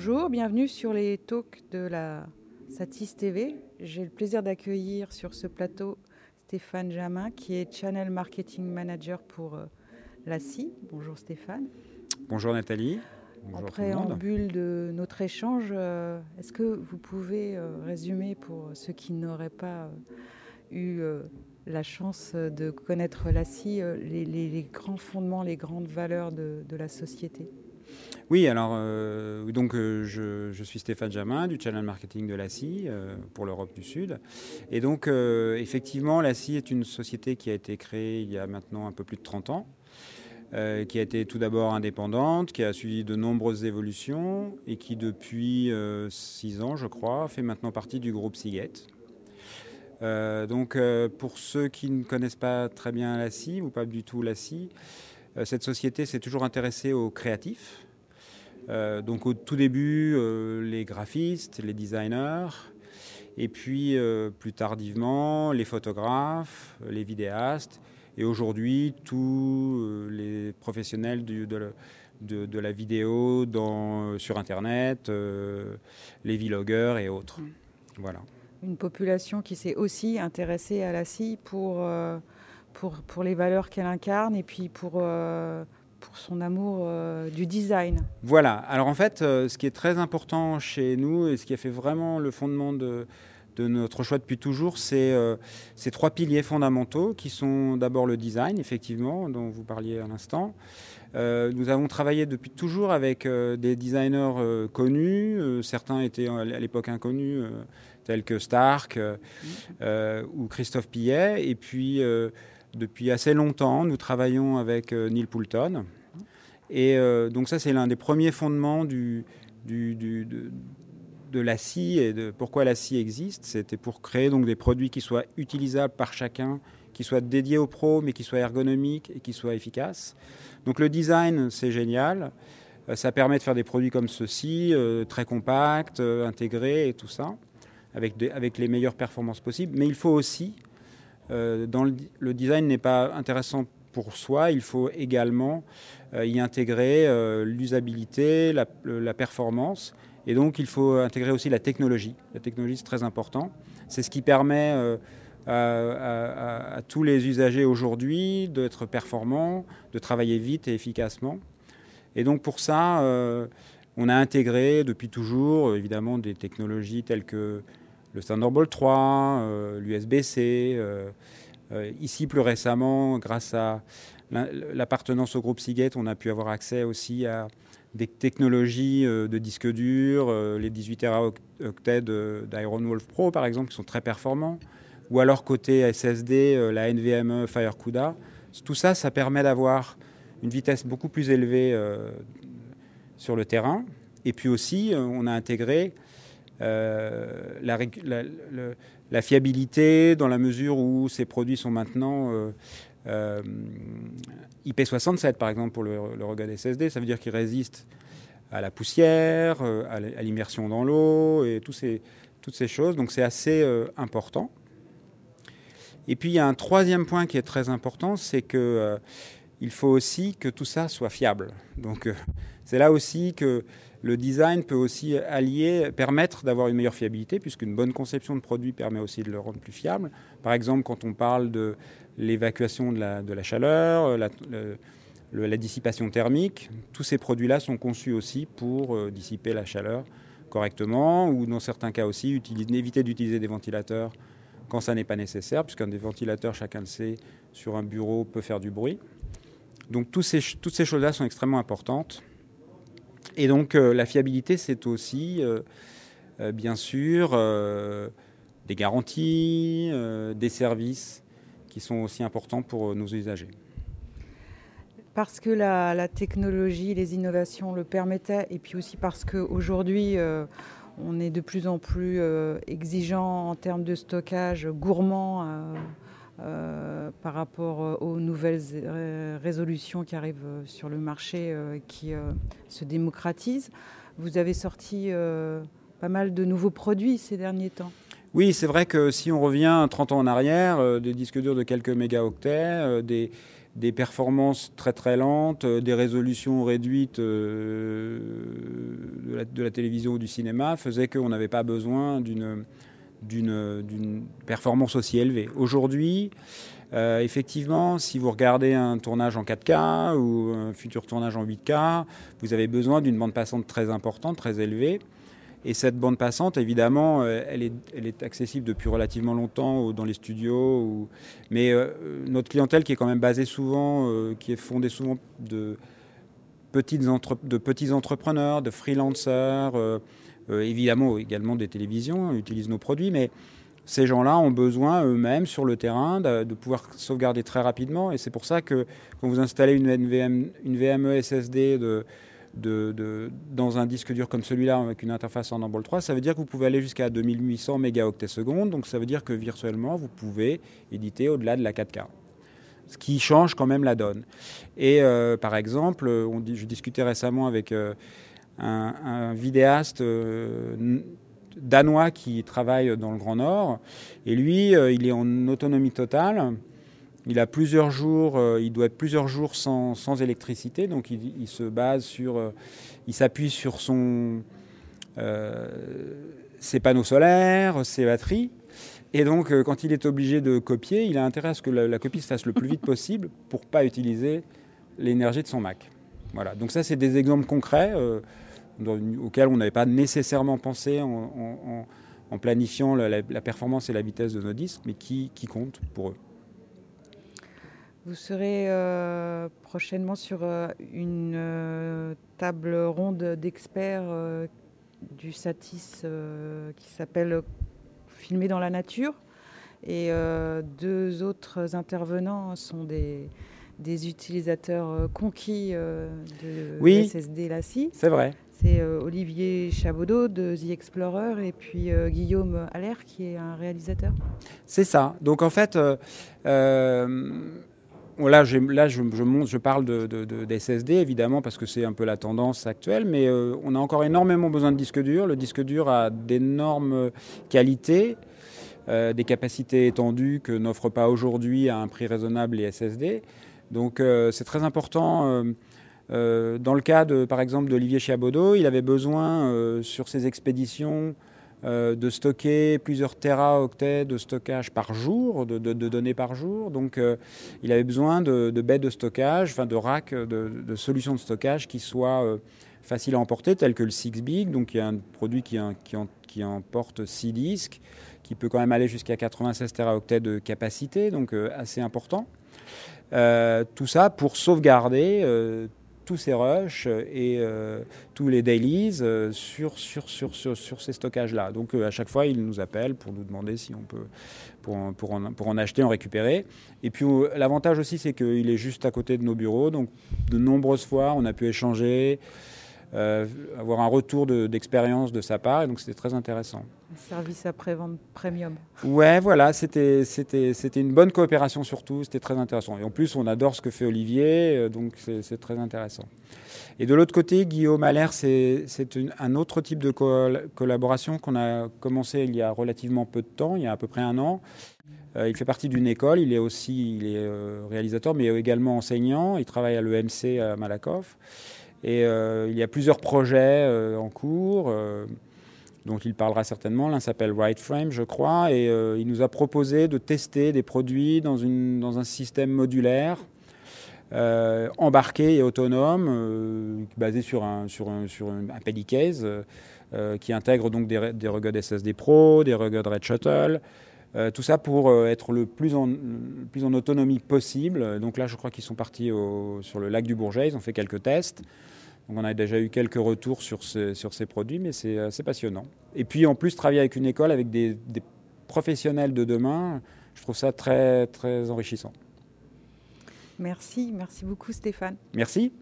Bonjour, bienvenue sur les talks de la Satis TV. J'ai le plaisir d'accueillir sur ce plateau Stéphane Jamin, qui est Channel Marketing Manager pour euh, la CI. Bonjour Stéphane. Bonjour Nathalie. Bonjour en préambule de notre échange, euh, est-ce que vous pouvez euh, résumer pour ceux qui n'auraient pas eu la chance de connaître la CI, les, grands fondements, les grandes valeurs de la société? Oui, alors euh, donc euh, je, suis Stéphane Jamin du channel marketing de l'ACI euh, pour l'Europe du Sud. Et donc effectivement, l'ACI est une société qui a été créée il y a maintenant un peu plus de 30 ans. qui a été tout d'abord indépendante, qui a suivi de nombreuses évolutions et qui depuis 6 ans, je crois, fait maintenant partie du groupe Seagate. donc pour ceux qui ne connaissent pas très bien la ou pas du tout la cette société s'est toujours intéressée aux créatifs, euh, donc au tout début, euh, les graphistes, les designers, et puis euh, plus tardivement, les photographes, les vidéastes, et aujourd'hui, tous les professionnels de, la vidéo sur Internet, les vlogueurs et autres. Mm. Voilà. Une population qui s'est aussi intéressée à la scie pour, pour, pour les valeurs qu'elle incarne et puis pour pour son amour euh, du design. Voilà, alors en fait, euh, ce qui est très important chez nous et ce qui a fait vraiment le fondement de, de notre choix depuis toujours, c'est euh, ces trois piliers fondamentaux qui sont d'abord le design, effectivement, dont vous parliez à l'instant. nous avons travaillé depuis toujours avec des designers connus, certains étaient à l'époque inconnus, tels que Stark ou Christophe Pillet, et puis depuis assez longtemps, nous travaillons avec euh, Neil Poulton. Et euh, donc ça, c'est l'un des premiers fondements du, de, la scie et de pourquoi la scie existe. C'était pour créer donc des produits qui soient utilisables par chacun, qui soient dédiés aux pros, mais qui soient ergonomiques et qui soient efficaces. Donc le design, c'est génial. Euh, ça permet de faire des produits comme ceci, très compacts, intégrés et tout ça, avec, les meilleures performances possibles. Mais il faut aussi dans le, design n'est pas intéressant pour soi, il faut également euh, y intégrer euh, l'usabilité, la, performance, et donc il faut intégrer aussi la technologie. La technologie, c'est très important. C'est ce qui permet à, tous les usagers aujourd'hui d'être performants, de travailler vite et efficacement. Et donc pour ça, on a intégré depuis toujours, évidemment, des technologies telles que le Thunderbolt 3, euh, l'USB-C. Euh, euh, ici, plus récemment, grâce à l'appartenance au groupe Seagate, on a pu avoir accès aussi à des technologies de disques durs, les 18 Teraoctets d'Iron Wolf Pro, par exemple, qui sont très performants. Ou alors, côté SSD, la NVMe FireCuda. Tout ça, ça permet d'avoir une vitesse beaucoup plus élevée sur le terrain. Et puis aussi, on a intégré euh, la, fiabilité dans la mesure où ces produits sont maintenant euh, euh, IP67 par exemple pour le, le regard SSD, ça veut dire qu'ils résistent à la poussière, à l'immersion dans l'eau et ces, toutes ces choses. Donc c'est assez important. Et puis il y a un troisième point qui est très important, c'est que il faut aussi que tout ça soit fiable. Donc c'est là aussi que le design peut aussi allier, permettre d'avoir une meilleure fiabilité, puisqu'une bonne conception de produit permet aussi de le rendre plus fiable. Par exemple, quand on parle de l'évacuation de la, chaleur, la, dissipation thermique, tous ces produits-là sont conçus aussi pour euh, dissiper la chaleur correctement, ou dans certains cas aussi, éviter d'utiliser des ventilateurs quand ça n'est pas nécessaire, puisqu'un des ventilateurs, chacun le sait, sur un bureau peut faire du bruit. Donc toutes ces choses-là sont extrêmement importantes. Et donc euh, la fiabilité, c'est aussi, euh, euh, bien sûr, des garanties, des services qui sont aussi importants pour nos usagers. Parce que la, technologie, les innovations le permettaient, et puis aussi parce qu'aujourd'hui, on est de plus en plus exigeant en termes de stockage, gourmand par rapport euh, aux nouvelles euh, résolutions qui arrivent sur le marché, qui se démocratisent. Vous avez sorti pas mal de nouveaux produits ces derniers temps. Oui, c'est vrai que si on revient 30 ans en arrière, des disques durs de quelques mégaoctets, des, performances très très lentes, des résolutions réduites de la, télévision ou du cinéma faisaient qu'on n'avait pas besoin d'une d'une performance aussi élevée. Aujourd'hui, euh, effectivement, si vous regardez un tournage en 4K ou un futur tournage en 8K, vous avez besoin d'une bande passante très importante, très élevée. Et cette bande passante, évidemment, euh, elle est, elle est accessible depuis relativement longtemps dans les studios. Mais euh, notre clientèle qui est quand même basée souvent, qui est fondée souvent de, petites de petits entrepreneurs, de freelancers, évidemment également des télévisions, utilisent nos produits, mais ces gens-là ont besoin eux-mêmes sur le terrain de, pouvoir sauvegarder très rapidement. Et c'est pour ça que quand vous installez une, NVM, une VME SSD de, de, dans un disque dur comme celui-là avec une interface en Thunderbolt 3, ça veut dire que vous pouvez aller jusqu'à 2800 mégaoctets secondes. Donc ça veut dire que virtuellement, vous pouvez éditer au-delà de la 4K. Ce qui change quand même la donne. Et euh, par exemple, je discutais récemment avec euh, un, vidéaste. Euh, danois qui travaille dans le Grand Nord. Et lui, euh, il est en autonomie totale. Il a plusieurs jours, euh, il doit être plusieurs jours sans, électricité, donc il, se base sur, il s'appuie sur son, ses panneaux solaires, ses batteries. Et donc, quand il est obligé de copier, il a intérêt à ce que la, copie se fasse le plus vite possible pour pas utiliser l'énergie de son Mac. Voilà. Donc ça, c'est des exemples concrets auquel on n'avait pas nécessairement pensé en, planifiant la, performance et la vitesse de nos disques, mais qui, qui comptent pour eux. Vous serez euh, prochainement sur euh, une euh, table ronde d'experts du Satis qui s'appelle Filmer dans la nature. Et deux autres intervenants sont des, des utilisateurs conquis de oui, SSD LACI. C'est vrai. C'est euh, Olivier Chabaudot de The Explorer et puis euh, Guillaume Allaire qui est un réalisateur. C'est ça. Donc en fait, euh, là, je, parle de, SSD évidemment parce que c'est un peu la tendance actuelle, mais on a encore énormément besoin de disques durs. Le disque dur a d'énormes qualités. des capacités étendues que n'offrent pas aujourd'hui à un prix raisonnable les SSD. Donc c'est très important euh, dans le cas, de, par exemple, d'Olivier Chiabodo, il avait besoin, euh, sur ses expéditions, euh, de stocker plusieurs téraoctets de stockage par jour, de, données par jour. Donc, il avait besoin de, baies de stockage, enfin de racks, de, solutions de stockage qui soient faciles à emporter, telles que le 6Big, donc il y a un produit qui, emporte 6 disques, qui peut quand même aller jusqu'à 96 téraoctets de capacité, donc assez important. tout ça pour sauvegarder tous ces rushs et euh, tous les dailies euh, sur, sur, sur, sur, sur ces stockages-là. Donc euh, à chaque fois, ils nous appellent pour nous demander si on peut, pour, pour, pour en acheter, en récupérer. Et puis l'avantage aussi, c'est qu'il est juste à côté de nos bureaux. Donc de nombreuses fois, on a pu échanger. Euh, avoir un retour d'expérience de, sa part. Et donc, c'était très intéressant. Un service après-vente premium. Ouais, voilà, c'était une bonne coopération surtout. C'était très intéressant. Et en plus, on adore ce que fait Olivier, euh, donc c'est très intéressant. Et de l'autre côté, Guillaume Allaire, c'est un autre type de collaboration qu'on a commencé il y a relativement peu de temps, il y a à peu près un an. Euh, il fait partie d'une école, il est aussi il est, réalisateur, mais également enseignant. Il travaille à l'EMC à Malakoff. Et euh, il y a plusieurs projets euh, en cours euh, dont il parlera certainement. L'un s'appelle Right Frame, je crois, et il nous a proposé de tester des produits dans, une, dans un système modulaire. embarqué et autonome, basé sur un, sur un, sur un, case, qui intègre donc des, des rugged SSD Pro, des rugged Red Shuttle, tout ça pour être le plus, en, le plus en autonomie possible. Donc là, je crois qu'ils sont partis au, sur le lac du Bourget, ils ont fait quelques tests on a déjà eu quelques retours sur, sur ces produits, mais c'est passionnant. Et puis en plus, travailler avec une école, avec des, des professionnels de demain, je trouve ça très, très enrichissant. Merci, merci beaucoup Stéphane. Merci.